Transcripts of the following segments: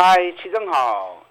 嗨，齐正好，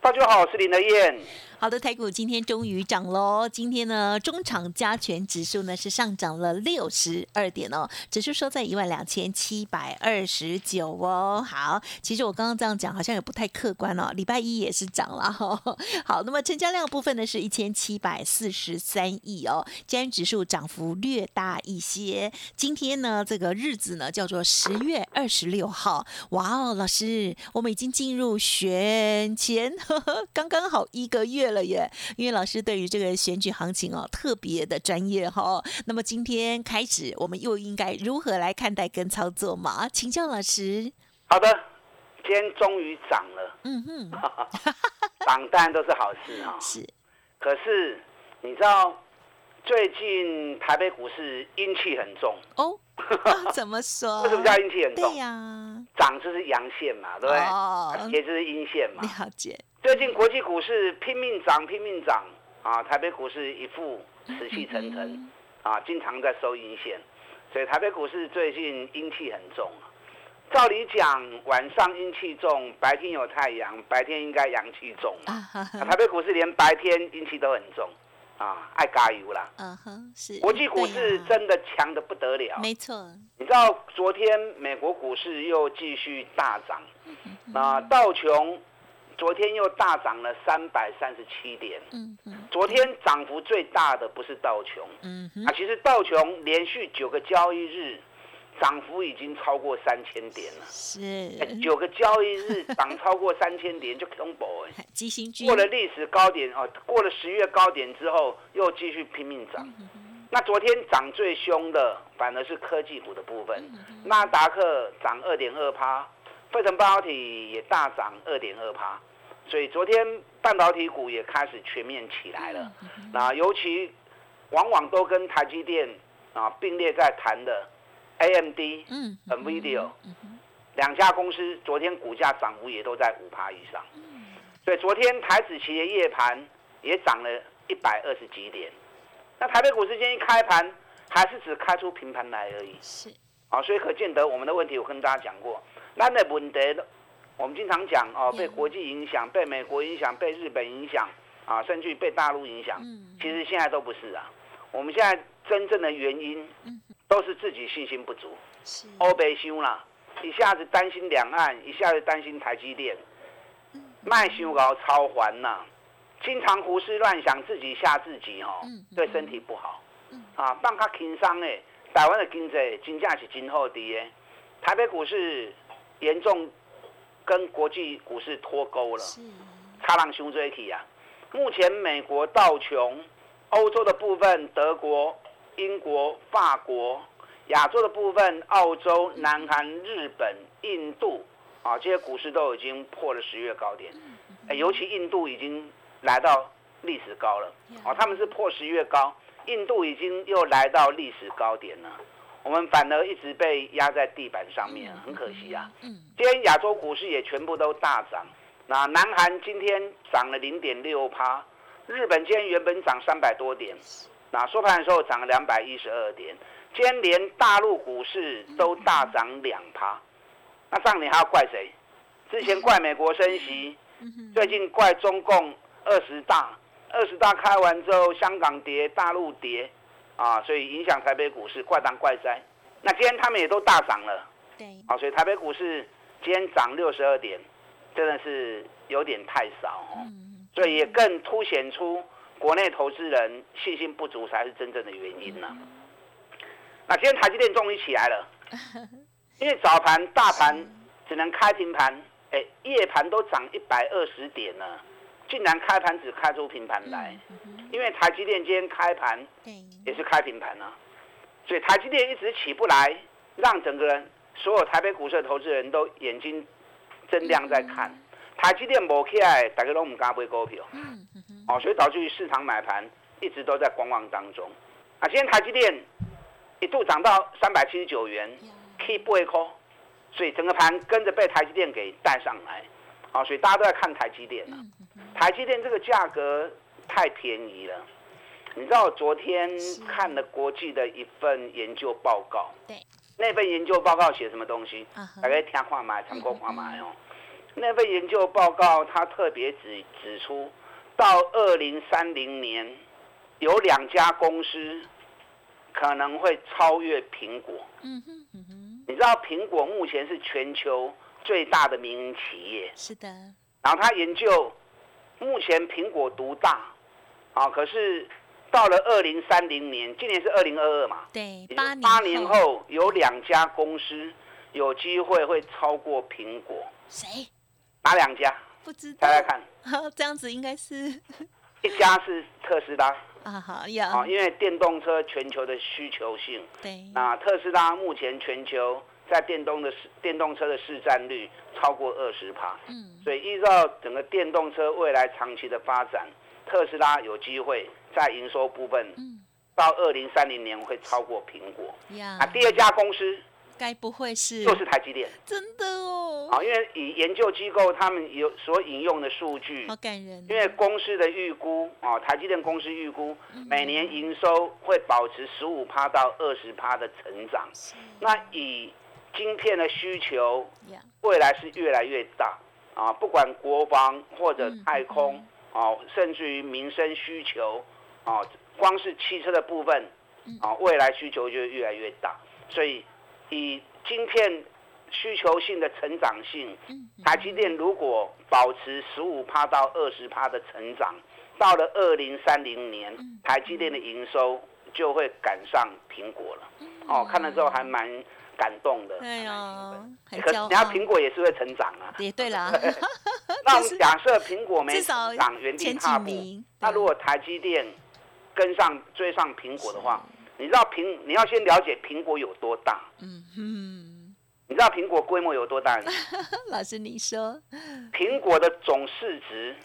大家好，我是林德燕。好的，台股今天终于涨喽！今天呢，中场加权指数呢是上涨了六十二点哦，指数收在一万两千七百二十九哦。好，其实我刚刚这样讲好像也不太客观哦。礼拜一也是涨了哈。好，那么成交量部分呢是一千七百四十三亿哦，今天指数涨幅略大一些。今天呢，这个日子呢叫做十月二十六号。哇哦，老师，我们已经进入选前，呵 呵刚刚好一个月。了耶，因为老师对于这个选举行情哦特别的专业哈。那么今天开始，我们又应该如何来看待跟操作嘛？请教老师。好的，今天终于涨了。嗯哼，涨当然都是好事啊。是，可是你知道最近台北股市阴气很重哦？怎么说？为什么叫阴气很重？对呀，涨就是阳线嘛，对不对？哦，跌就是阴线嘛。了解。最近国际股市拼命涨，拼命涨啊！台北股市一副死气沉沉啊，经常在收阴线，所以台北股市最近阴气很重啊。照理讲，晚上阴气重，白天有太阳，白天应该阳气重啊。台北股市连白天阴气都很重啊，爱加油啦。嗯哼，是。国际股市真的强的不得了。没错。你知道昨天美国股市又继续大涨，啊道琼。昨天又大涨了三百三十七点。嗯嗯，昨天涨幅最大的不是道琼。嗯啊，其实道琼连续九个交易日涨幅已经超过三千点了。是。九个交易日涨超过三千点就恐怖哎。基星过了历史高点哦，过了十月高点之后又继续拼命涨。那昨天涨最凶的反而是科技股的部分，纳达克涨二点二趴。费城半导体也大涨二点二趴，所以昨天半导体股也开始全面起来了。那尤其往往都跟台积电啊并列在谈的 AMD、嗯、NVIDIA 两家公司，昨天股价涨幅也都在五趴以上。所以昨天台子期的夜盘也涨了一百二十几点。那台北股市今天一开盘还是只开出平盘来而已。是啊，所以可见得我们的问题，我跟大家讲过。那的问题，我们经常讲哦，被国际影响，被美国影响，被日本影响，啊，甚至于被大陆影响。其实现在都不是啊。我们现在真正的原因，都是自己信心不足。欧北修啦，一下子担心两岸，一下子担心台积电，卖修高超还呐，经常胡思乱想，自己吓自己哦，对身体不好。啊，放较轻松诶，台湾的经济真正是真好滴诶，台北股市。严重跟国际股市脱钩了，差浪凶追起啊！目前美国道琼、欧洲的部分，德国、英国、法国、亚洲的部分，澳洲、南韩、日本、印度啊，这些股市都已经破了十月高点。尤其印度已经来到历史高了啊！他们是破十月高，印度已经又来到历史高点了。我们反而一直被压在地板上面，很可惜啊。今天亚洲股市也全部都大涨。那南韩今天涨了零点六趴，日本今天原本涨三百多点，那收盘的时候涨了两百一十二点。今天连大陆股市都大涨两趴。那上你还要怪谁？之前怪美国升息，最近怪中共二十大，二十大开完之后，香港跌，大陆跌。啊，所以影响台北股市怪当怪哉。那今天他们也都大涨了，对，啊，所以台北股市今天涨六十二点，真的是有点太少哦。所以也更凸显出国内投资人信心不足才是真正的原因呢。那今天台积电终于起来了，因为早盘大盘只能开平盘，哎，夜盘都涨一百二十点了，竟然开盘只开出平盘来。因为台积电今天开盘也是开平盘啊，所以台积电一直起不来，让整个人所有台北股市的投资人都眼睛增量在看，台积电没起来，大家都唔敢买股票。嗯哦，所以导致于市场买盘一直都在观望当中。啊，今天台积电一度涨到三百七十九元，K 不会扣，所以整个盘跟着被台积电给带上来。啊，所以大家都在看台积电了。台积电这个价格太便宜了。你知道我昨天看了国际的一份研究报告，对，那份研究报告写什么东西？大概听话买，参考话买哦。那份研究报告它特别指指出，到二零三零年，有两家公司可能会超越苹果。嗯哼嗯哼。你知道苹果目前是全球最大的民营企业。是的。然后他研究，目前苹果独大，啊，可是。到了二零三零年，今年是二零二二嘛？对，八年后有两家公司有机会会超过苹果。谁？哪两家？不知道。猜猜看。这样子应该是。一家是特斯拉。啊好呀。啊，因为电动车全球的需求性。对。那特斯拉目前全球在电动的市电动车的市占率超过二十趴。嗯。所以依照整个电动车未来长期的发展，特斯拉有机会。在营收部分，嗯到二零三零年会超过苹果。啊，第二家公司该不会是就是台积电？真的哦。好，因为以研究机构他们有所引用的数据，好感人。因为公司的预估啊，台积电公司预估每年营收会保持十五趴到二十趴的成长。那以晶片的需求，未来是越来越大啊，不管国防或者太空啊，甚至于民生需求。哦，光是汽车的部分，啊，未来需求就越来越大，所以以晶片需求性的成长性，台积电如果保持十五趴到二十趴的成长，到了二零三零年，台积电的营收就会赶上苹果了。哦，看了之后还蛮感动的。对呀，可人家苹果也是会成长啊。也对了。那我们假设苹果没成长，原地踏步，那如果台积电跟上追上苹果的话，你知道苹你要先了解苹果有多大。嗯哼，你知道苹果规模有多大？老师，你说。苹果的总市值，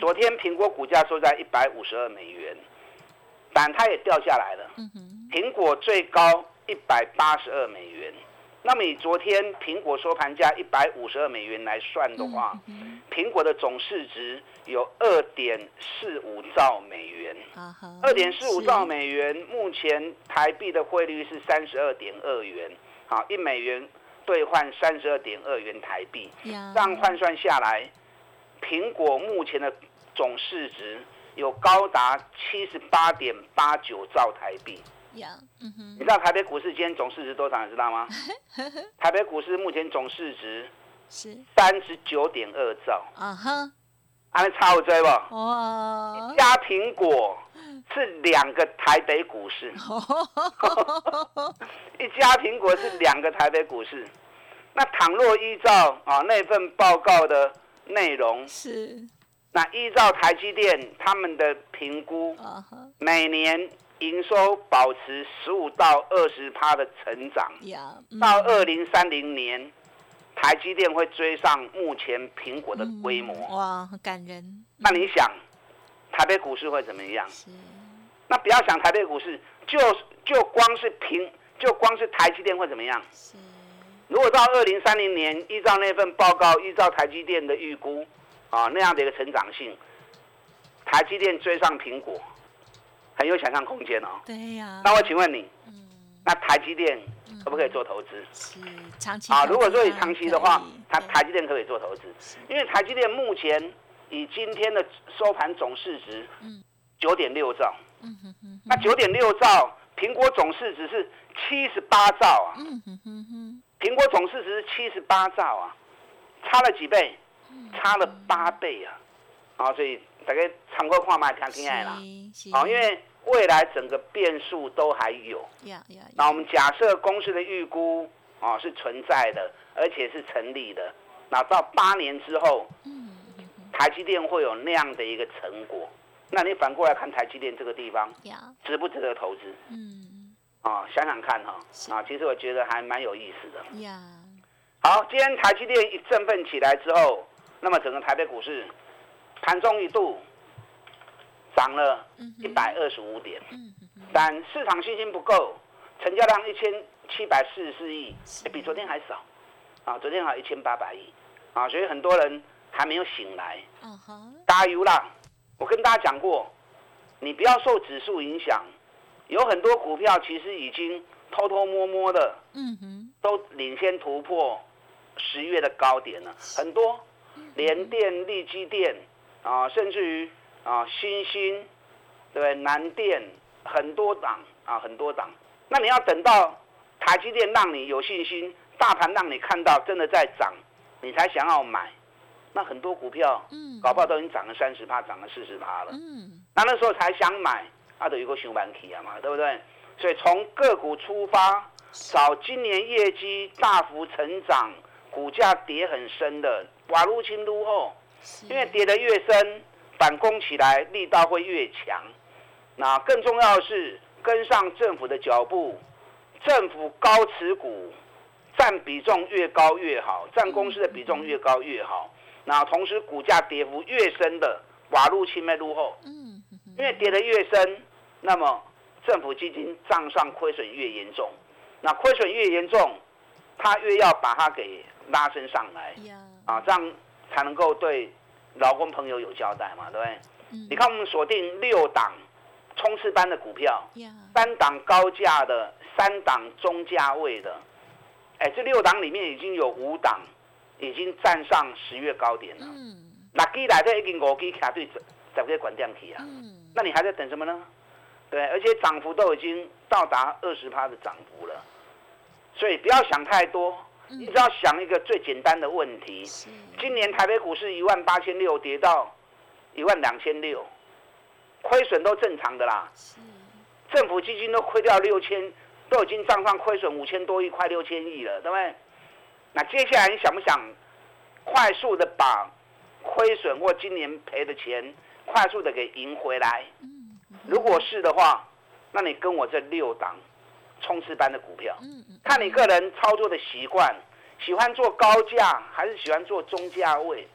昨天苹果股价收在一百五十二美元，但它也掉下来了。嗯哼，苹果最高一百八十二美元。那么以昨天苹果收盘价一百五十二美元来算的话，苹果的总市值有二点四五兆美元。二点四五兆美元，目前台币的汇率是三十二点二元。好，一美元兑换三十二点二元台币。这样换算下来，苹果目前的总市值有高达七十八点八九兆台币。你知道台北股市今天总市值多少？你知道吗？台北股市目前总市值是三十九点二兆。啊哈，还差我追不？哇！加苹果是两个台北股市。一家苹果是两个台北股市。那倘若依照啊那份报告的内容是，那依照台积电他们的评估，每年。营收保持十五到二十趴的成长，到二零三零年，台积电会追上目前苹果的规模。哇，很感人。那你想，台北股市会怎么样？那不要想台北股市，就就光是平，就光是台积电会怎么样？如果到二零三零年，依照那份报告，依照台积电的预估，啊，那样的一个成长性，台积电追上苹果。很有想象空间哦。对呀。那我请问你，嗯那台积电可不可以做投资？是长期啊。如果说你长期的话，它台积电可以做投资，因为台积电目前以今天的收盘总市值，九点六兆。嗯哼哼。那九点六兆，苹果总市值是七十八兆啊。嗯哼哼哼。苹果总市值是七十八兆啊，差了几倍？差了八倍啊！啊，所以。大概常规化嘛，听听爱啦。好，因为未来整个变数都还有。那我们假设公司的预估啊是存在的，而且是成立的。那到八年之后，台积电会有那样的一个成果。那你反过来看台积电这个地方，值不值得投资？嗯。啊，想想看哈。啊，其实我觉得还蛮有意思的。好，今天台积电一振奋起来之后，那么整个台北股市盘中一度涨了一百二十五点，但市场信心不够，成交量一千七百四十四亿，比昨天还少。啊，昨天还一千八百亿。啊，所以很多人还没有醒来，加油啦！我跟大家讲过，你不要受指数影响，有很多股票其实已经偷偷摸摸的，嗯哼，都领先突破。十月的高点了，很多，联电、力基电啊，甚至于啊，新兴，对不对？南电很多档啊，很多档。那你要等到台积电让你有信心，大盘让你看到真的在涨，你才想要买。那很多股票，嗯，搞不好都已经涨了三十趴，涨了四十趴了。嗯，那那时候才想买，那都有个熊板期啊嘛，对不对？所以从个股出发，找今年业绩大幅成长。股价跌很深的，瓦路轻撸后，因为跌得越深，反攻起来力道会越强。那更重要的是跟上政府的脚步，政府高持股占比重越高越好，占公司的比重越高越好。那同时股价跌幅越深的瓦路轻没撸后，嗯，因为跌得越深，那么政府基金账上亏损越严重，那亏损越严重，他越要把它给。拉升上来，啊，这样才能够对劳工朋友有交代嘛，对不对？你看我们锁定六档冲刺班的股票，三档高价的，三档中价位的，哎，这六档里面已经有五档已经站上十月高点了。嗯那基来的已经五基卡对十个管电体啊，嗯那你还在等什么呢？对，而且涨幅都已经到达二十趴的涨幅了，所以不要想太多。你只要想一个最简单的问题：今年台北股市一万八千六跌到一万两千六，亏损都正常的啦。政府基金都亏掉六千，都已经账上亏损五千多亿，快六千亿了，对不对？那接下来你想不想快速的把亏损或今年赔的钱快速的给赢回来？如果是的话，那你跟我这六档。冲刺班的股票，看你个人操作的习惯，喜欢做高价还是喜欢做中价位？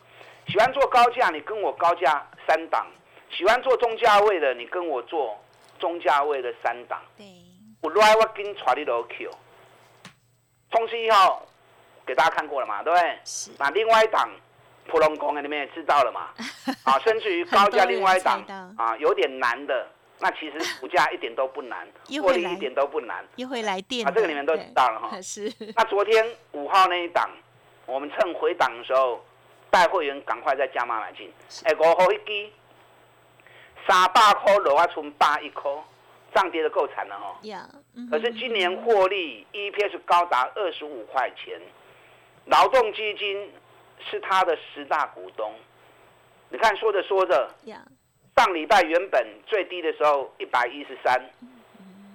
喜欢做高价，你跟我高价三档；喜欢做中价位的，你跟我做中价位的三档。对，我来我跟传你都 Q。冲刺一号给大家看过了嘛？对不对？是。那另外一档普龙工你们也知道了嘛？啊，甚至于高价另外一档啊，有点难的。那其实股价一点都不难，获利一点都不难，又会来电。啊，这个你们都知道了哈。是。那昨天五号那一档，我们趁回档的时候，带会员赶快再加码买进。哎，五号一支，三百块落啊，存八一块，涨跌的够惨了哈。呀。可是今年获利 EPS 高达二十五块钱，劳动基金是他的十大股东。你看，说着说着。上礼拜原本最低的时候一百一十三，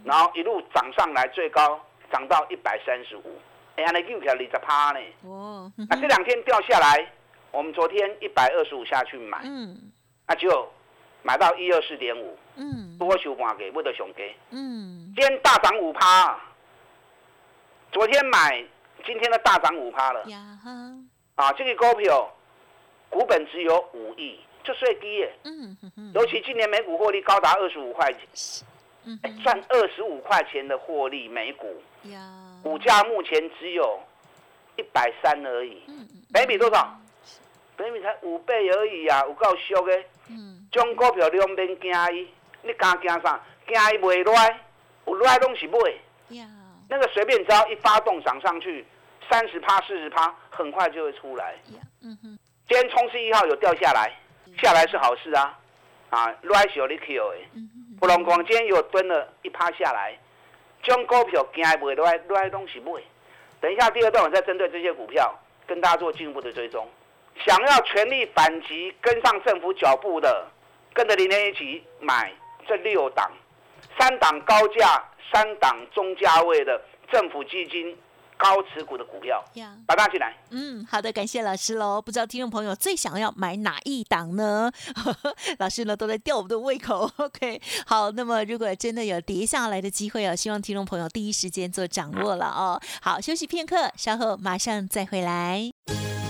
然后一路涨上来，最高涨到一百三十五。哎呀，那又起来二十趴呢。哦。那这两天掉下来，我们昨天一百二十五下去买，嗯，那就买到一二四点五，嗯，多收半给，不得熊给，嗯，今天大涨五趴，昨天买，今天的大涨五趴了。啊，这个股票股本只有五亿。就最低耶，嗯尤其今年每股获利高达二十五块钱，嗯，赚二十五块钱的获利每股，呀，股价目前只有一百三而已，嗯每笔多少？每笔才五倍而已啊，有够俗的，嗯，种股票两边惊伊，你敢惊啥？惊伊袂赖，有赖拢是买，呀，那个随便只要一发动涨上去，三十趴、四十趴，很快就会出来，呀，嗯哼，今天冲刺一号有掉下来。下来是好事啊，啊，来小你 Q 的，不龙光今天又蹲了一趴下来，将股票惊买落来，落来东西买。等一下第二段我再针对这些股票跟大家做进一步的追踪。想要全力反击、跟上政府脚步的，跟着林天一起买这六档，三档高价、三档中价位的政府基金高持股的股票，把它进来。嗯，好的，感谢老师喽。不知道听众朋友最想要买哪一档呢？老师呢都在吊我们的胃口。OK，好，那么如果真的有跌下来的机会哦，希望听众朋友第一时间做掌握了哦。好，休息片刻，稍后马上再回来。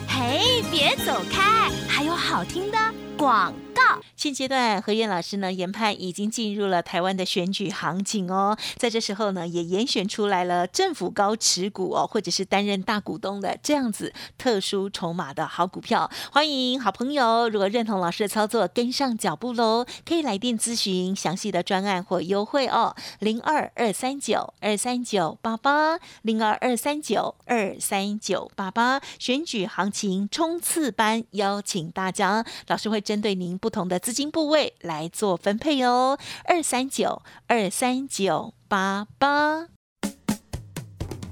嘿，别走开，还有好听的广告。现阶段，何燕老师呢研判已经进入了台湾的选举行情哦，在这时候呢，也严选出来了政府高持股哦，或者是担任大股东的这样子特殊筹码的好股票。欢迎好朋友，如果认同老师的操作，跟上脚步喽，可以来电咨询详细的专案或优惠哦，零二二三九二三九八八，零二二三九二三九八八。选举行情冲刺班邀请大家，老师会针对您不同。的资金部位来做分配哦，二三九二三九八八。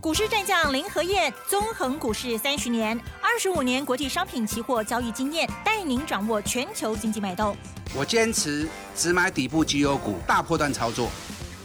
股市战将林和燕，纵横股市三十年，二十五年国际商品期货交易经验，带您掌握全球经济脉动。我坚持只买底部绩优股，大波段操作。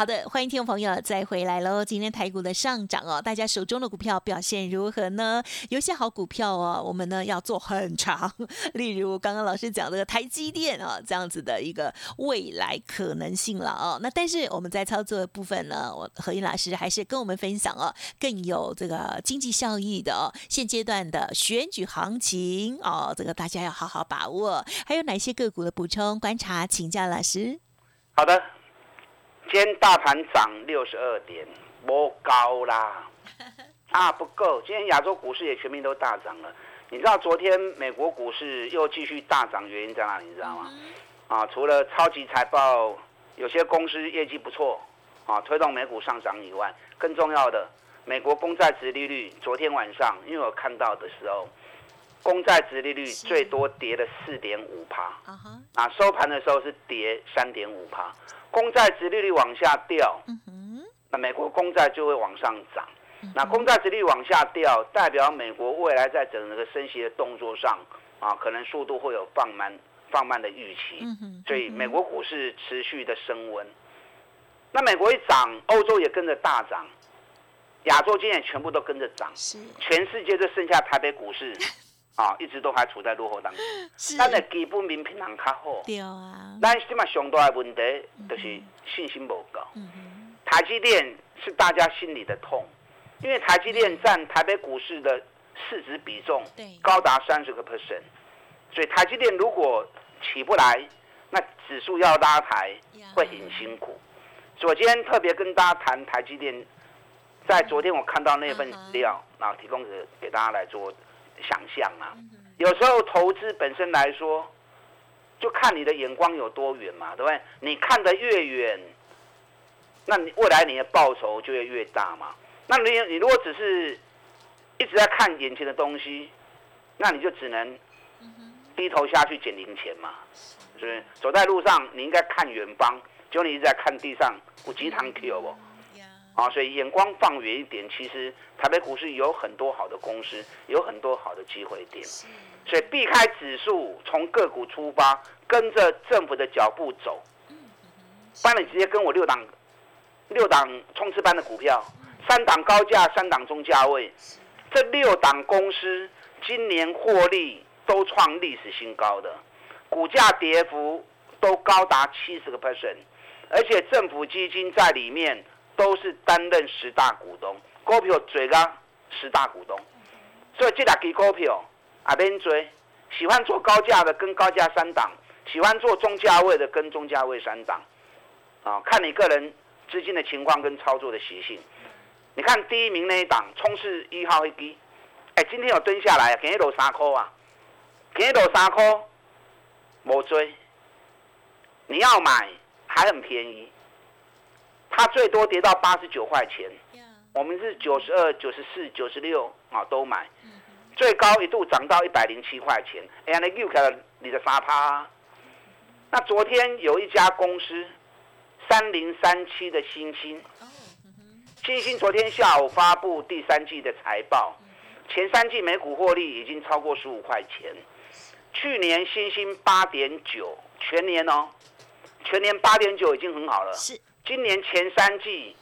好的，欢迎听众朋友再回来喽。今天台股的上涨哦，大家手中的股票表现如何呢？有些好股票哦，我们呢要做很长，例如刚刚老师讲的台积电啊，这样子的一个未来可能性了哦。那但是我们在操作的部分呢，我何英老师还是跟我们分享哦，更有这个经济效益的哦。现阶段的选举行情哦，这个大家要好好把握。还有哪些个股的补充观察，请教老师。好的。今天大盘涨六十二点，不高啦，啊不够。今天亚洲股市也全面都大涨了。你知道昨天美国股市又继续大涨，原因在哪里？你知道吗？啊，除了超级财报，有些公司业绩不错，啊，推动美股上涨以外，更重要的，美国公债值利率昨天晚上，因为我看到的时候，公债值利率最多跌了四点五趴，啊，收盘的时候是跌三点五趴。公债殖利率往下掉，那美国公债就会往上涨。那公债殖利率往下掉，代表美国未来在整个升息的动作上啊，可能速度会有放慢、放慢的预期。所以美国股市持续的升温。那美国一涨，欧洲也跟着大涨，亚洲今天全部都跟着涨。全世界就剩下台北股市。啊，一直都还处在落后当中。咱的基本面平常较好。对啊。咱起码上大的问题就是信心不够。嗯台积电是大家心里的痛，因为台积电占台北股市的市值比重高达三十个 percent，所以台积电如果起不来，那指数要拉抬会很辛苦。所以今天特别跟大家谈台积电，在昨天我看到那份资料，然后提供给给大家来做。想象啊，有时候投资本身来说，就看你的眼光有多远嘛，对不对？你看得越远，那你未来你的报酬就会越大嘛。那你你如果只是一直在看眼前的东西，那你就只能低头下去捡零钱嘛，是不是？走在路上你应该看远方，就你一直在看地上，有几堂 Q 不？啊，所以眼光放远一点，其实台北股市有很多好的公司，有很多好的机会点。所以避开指数，从个股出发，跟着政府的脚步走。不然你直接跟我六档、六档冲刺班的股票，三档高价，三档中价位，这六档公司今年获利都创历史新高，的股价跌幅都高达七十个 percent，而且政府基金在里面。都是担任十大股东，股票最高十大股东，所以这两支股票啊，免追。喜欢做高价的跟高价三档，喜欢做中价位的跟中价位三档，啊，看你个人资金的情况跟操作的习性。你看第一名那一档冲刺一号飞机，哎，今天有蹲下来，给一楼三颗啊，给一楼三颗，没追，你要买还很便宜。它最多跌到八十九块钱，我们是九十二、九十四、九十六啊都买，最高一度涨到一百零七块钱，哎呀，那又开了你的沙趴。那昨天有一家公司三零三七的新星，新星昨天下午发布第三季的财报，前三季每股获利已经超过十五块钱。去年新星八点九，全年哦，全年八点九已经很好了。是，今年前三季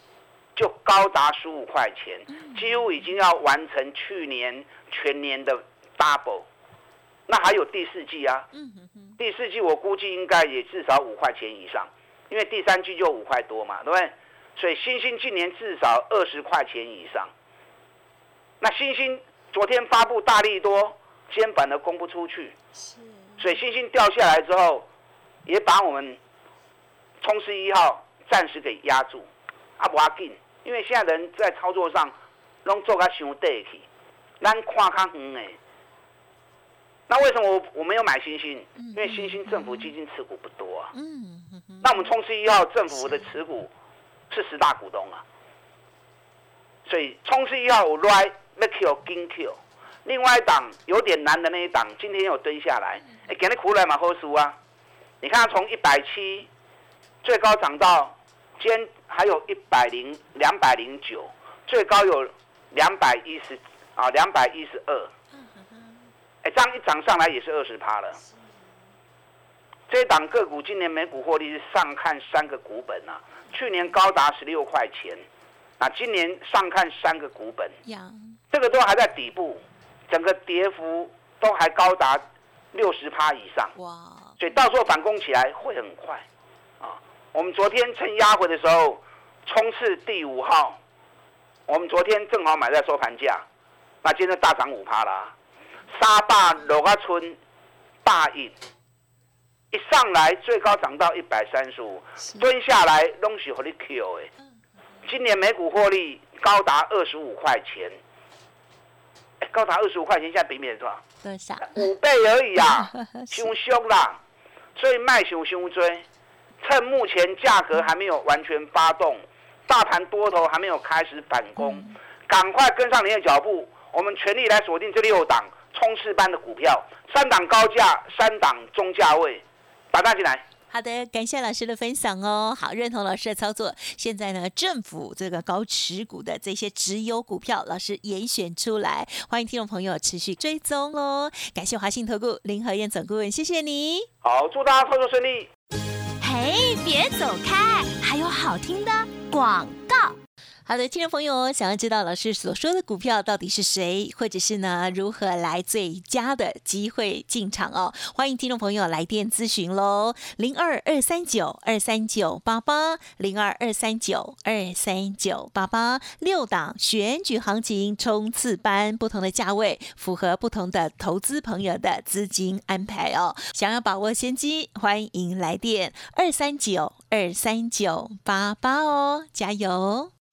就高达十五块钱，几乎已经要完成去年全年的 double。那还有第四季啊，第四季我估计应该也至少五块钱以上，因为第三季就五块多嘛，对不对？所以星星今年至少二十块钱以上。那星星昨天发布大力多。肩膀都供不出去，所以星星掉下来之后，也把我们冲势一号暂时给压住。啊，不要紧，因为现在人在操作上拢做个伤短去，咱看较远的。那为什么我我没有买星星？因为星星政府基金持股不多啊。嗯那我们冲刺一号政府的持股是十大股东啊，所以冲刺一号我 right make you 金 Q。另外一档有点难的那一档，今天又蹲下来，哎，给你苦来嘛喝输啊！你看从一百七最高涨到，今天还有一百零两百零九，最高有两百一十啊，两百一十二。哎，这样一涨上来也是二十趴了。这一档个股今年每股获利是上看三个股本啊，去年高达十六块钱，啊，今年上看三个股本，这个都还在底部。整个跌幅都还高达六十趴以上，哇！所以到时候反攻起来会很快，啊！我们昨天趁压回的时候冲刺第五号，我们昨天正好买在收盘价，那今天大涨五趴啦。沙坝罗家村大印一上来最高涨到一百三十五，蹲下来东西和你 Q 哎，今年每股获利高达二十五块钱。高达二十五块钱，现在比面多少？多少？五倍而已啊，凶凶啦！所以卖熊凶追，趁目前价格还没有完全发动，大盘多头还没有开始反攻，赶快跟上您的脚步，我们全力来锁定这六档冲刺班的股票，三档高价，三档中价位，打大进来。好的，感谢老师的分享哦。好，认同老师的操作。现在呢，政府这个高持股的这些直优股票，老师严选出来，欢迎听众朋友持续追踪哦。感谢华信投顾林和燕总顾问，谢谢你。好，祝大家操作顺利。哎，别走开，还有好听的广告。好的，听众朋友，想要知道老师所说的股票到底是谁，或者是呢如何来最佳的机会进场哦？欢迎听众朋友来电咨询喽，零二二三九二三九八八，零二二三九二三九八八，六档选举行情冲刺班，不同的价位，符合不同的投资朋友的资金安排哦。想要把握先机，欢迎来电二三九二三九八八哦，加油！